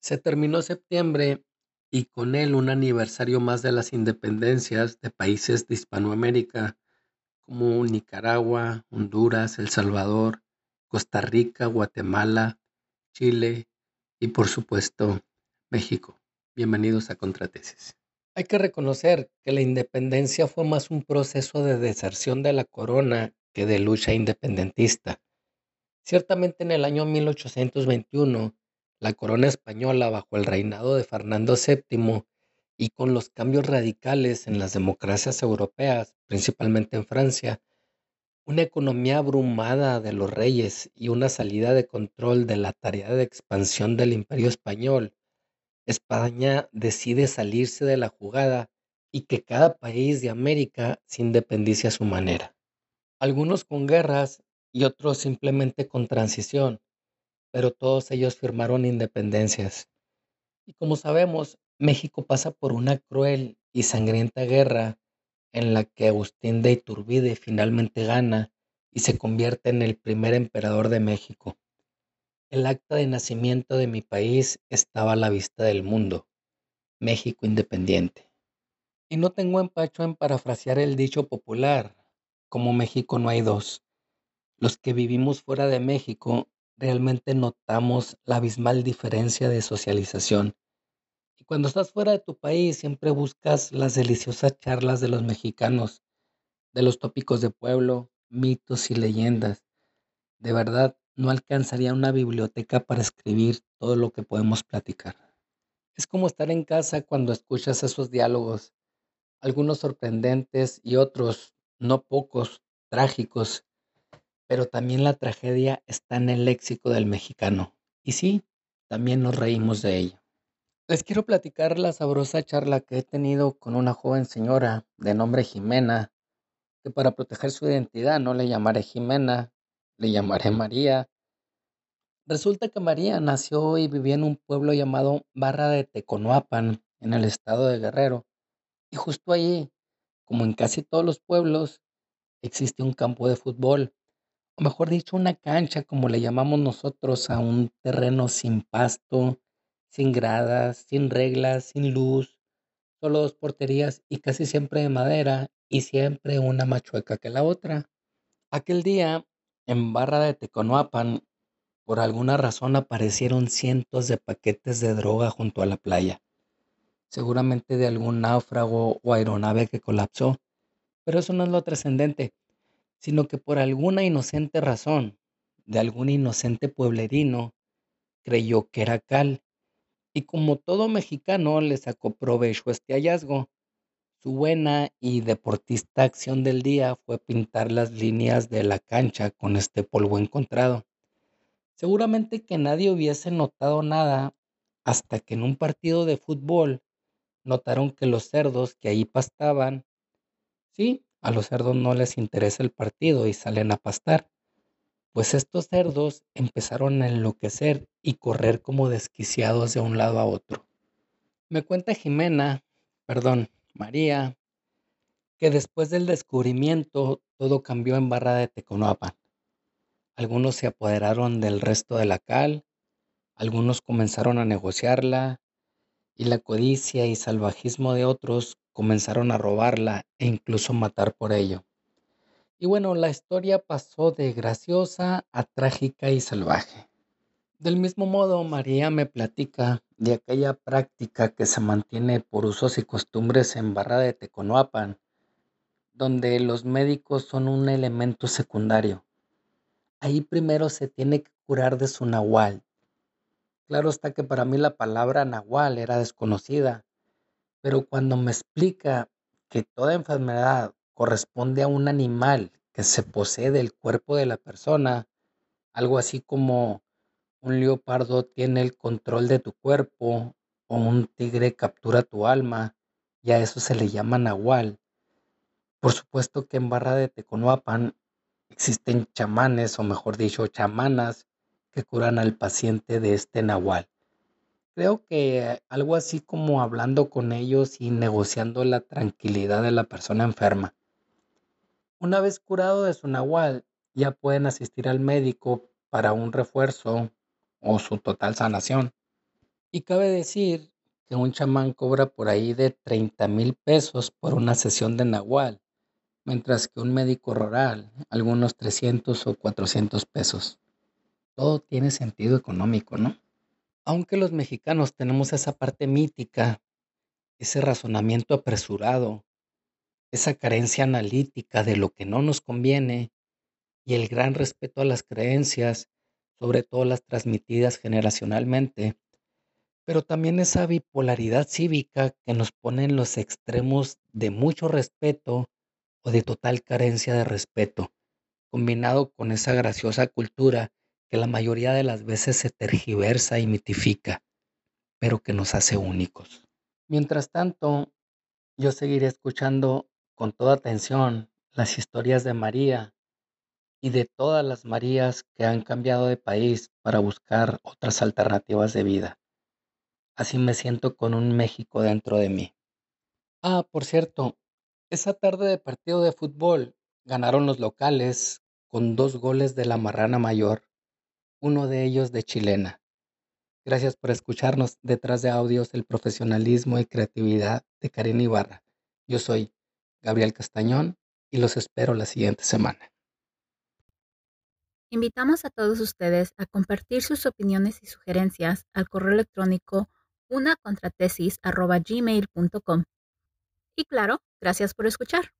Se terminó septiembre y con él un aniversario más de las independencias de países de Hispanoamérica como Nicaragua, Honduras, El Salvador, Costa Rica, Guatemala, Chile y por supuesto México. Bienvenidos a Contratesis. Hay que reconocer que la independencia fue más un proceso de deserción de la corona que de lucha independentista. Ciertamente en el año 1821 la corona española bajo el reinado de Fernando VII y con los cambios radicales en las democracias europeas, principalmente en Francia, una economía abrumada de los reyes y una salida de control de la tarea de expansión del imperio español, España decide salirse de la jugada y que cada país de América se independice a su manera. Algunos con guerras y otros simplemente con transición, pero todos ellos firmaron independencias. Y como sabemos, México pasa por una cruel y sangrienta guerra en la que Agustín de Iturbide finalmente gana y se convierte en el primer emperador de México. El acta de nacimiento de mi país estaba a la vista del mundo, México independiente. Y no tengo empacho en parafrasear el dicho popular, como México no hay dos. Los que vivimos fuera de México realmente notamos la abismal diferencia de socialización. Y cuando estás fuera de tu país siempre buscas las deliciosas charlas de los mexicanos, de los tópicos de pueblo, mitos y leyendas. De verdad, no alcanzaría una biblioteca para escribir todo lo que podemos platicar. Es como estar en casa cuando escuchas esos diálogos, algunos sorprendentes y otros, no pocos, trágicos, pero también la tragedia está en el léxico del mexicano. Y sí, también nos reímos de ello. Les quiero platicar la sabrosa charla que he tenido con una joven señora de nombre Jimena, que para proteger su identidad no le llamaré Jimena, le llamaré María. Resulta que María nació y vivía en un pueblo llamado Barra de Teconoapan, en el estado de Guerrero. Y justo allí, como en casi todos los pueblos, existe un campo de fútbol mejor dicho, una cancha, como le llamamos nosotros, a un terreno sin pasto, sin gradas, sin reglas, sin luz, solo dos porterías y casi siempre de madera y siempre una más chueca que la otra. Aquel día, en Barra de Teconoapan, por alguna razón aparecieron cientos de paquetes de droga junto a la playa, seguramente de algún náufrago o aeronave que colapsó, pero eso no es lo trascendente sino que por alguna inocente razón de algún inocente pueblerino creyó que era cal, y como todo mexicano le sacó provecho este hallazgo. Su buena y deportista acción del día fue pintar las líneas de la cancha con este polvo encontrado. Seguramente que nadie hubiese notado nada hasta que en un partido de fútbol notaron que los cerdos que ahí pastaban, sí, a los cerdos no les interesa el partido y salen a pastar. Pues estos cerdos empezaron a enloquecer y correr como desquiciados de un lado a otro. Me cuenta Jimena, perdón, María, que después del descubrimiento todo cambió en Barra de Teconoapan. Algunos se apoderaron del resto de la cal, algunos comenzaron a negociarla y la codicia y salvajismo de otros comenzaron a robarla e incluso matar por ello. Y bueno, la historia pasó de graciosa a trágica y salvaje. Del mismo modo, María me platica de aquella práctica que se mantiene por usos y costumbres en Barra de Teconoapan, donde los médicos son un elemento secundario. Ahí primero se tiene que curar de su nahual. Claro está que para mí la palabra nahual era desconocida, pero cuando me explica que toda enfermedad corresponde a un animal que se posee del cuerpo de la persona, algo así como un leopardo tiene el control de tu cuerpo o un tigre captura tu alma, y a eso se le llama nahual. Por supuesto que en Barra de Teconoapan existen chamanes, o mejor dicho, chamanas, curan al paciente de este nahual. Creo que algo así como hablando con ellos y negociando la tranquilidad de la persona enferma. Una vez curado de su nahual, ya pueden asistir al médico para un refuerzo o su total sanación. Y cabe decir que un chamán cobra por ahí de 30 mil pesos por una sesión de nahual, mientras que un médico rural, algunos 300 o 400 pesos. Todo tiene sentido económico, ¿no? Aunque los mexicanos tenemos esa parte mítica, ese razonamiento apresurado, esa carencia analítica de lo que no nos conviene y el gran respeto a las creencias, sobre todo las transmitidas generacionalmente, pero también esa bipolaridad cívica que nos pone en los extremos de mucho respeto o de total carencia de respeto, combinado con esa graciosa cultura que la mayoría de las veces se tergiversa y mitifica, pero que nos hace únicos. Mientras tanto, yo seguiré escuchando con toda atención las historias de María y de todas las Marías que han cambiado de país para buscar otras alternativas de vida. Así me siento con un México dentro de mí. Ah, por cierto, esa tarde de partido de fútbol ganaron los locales con dos goles de la Marrana Mayor, uno de ellos de chilena. Gracias por escucharnos detrás de audios el profesionalismo y creatividad de Karen Ibarra. Yo soy Gabriel Castañón y los espero la siguiente semana. Invitamos a todos ustedes a compartir sus opiniones y sugerencias al correo electrónico unacontratesis.gmail.com. Y claro, gracias por escuchar.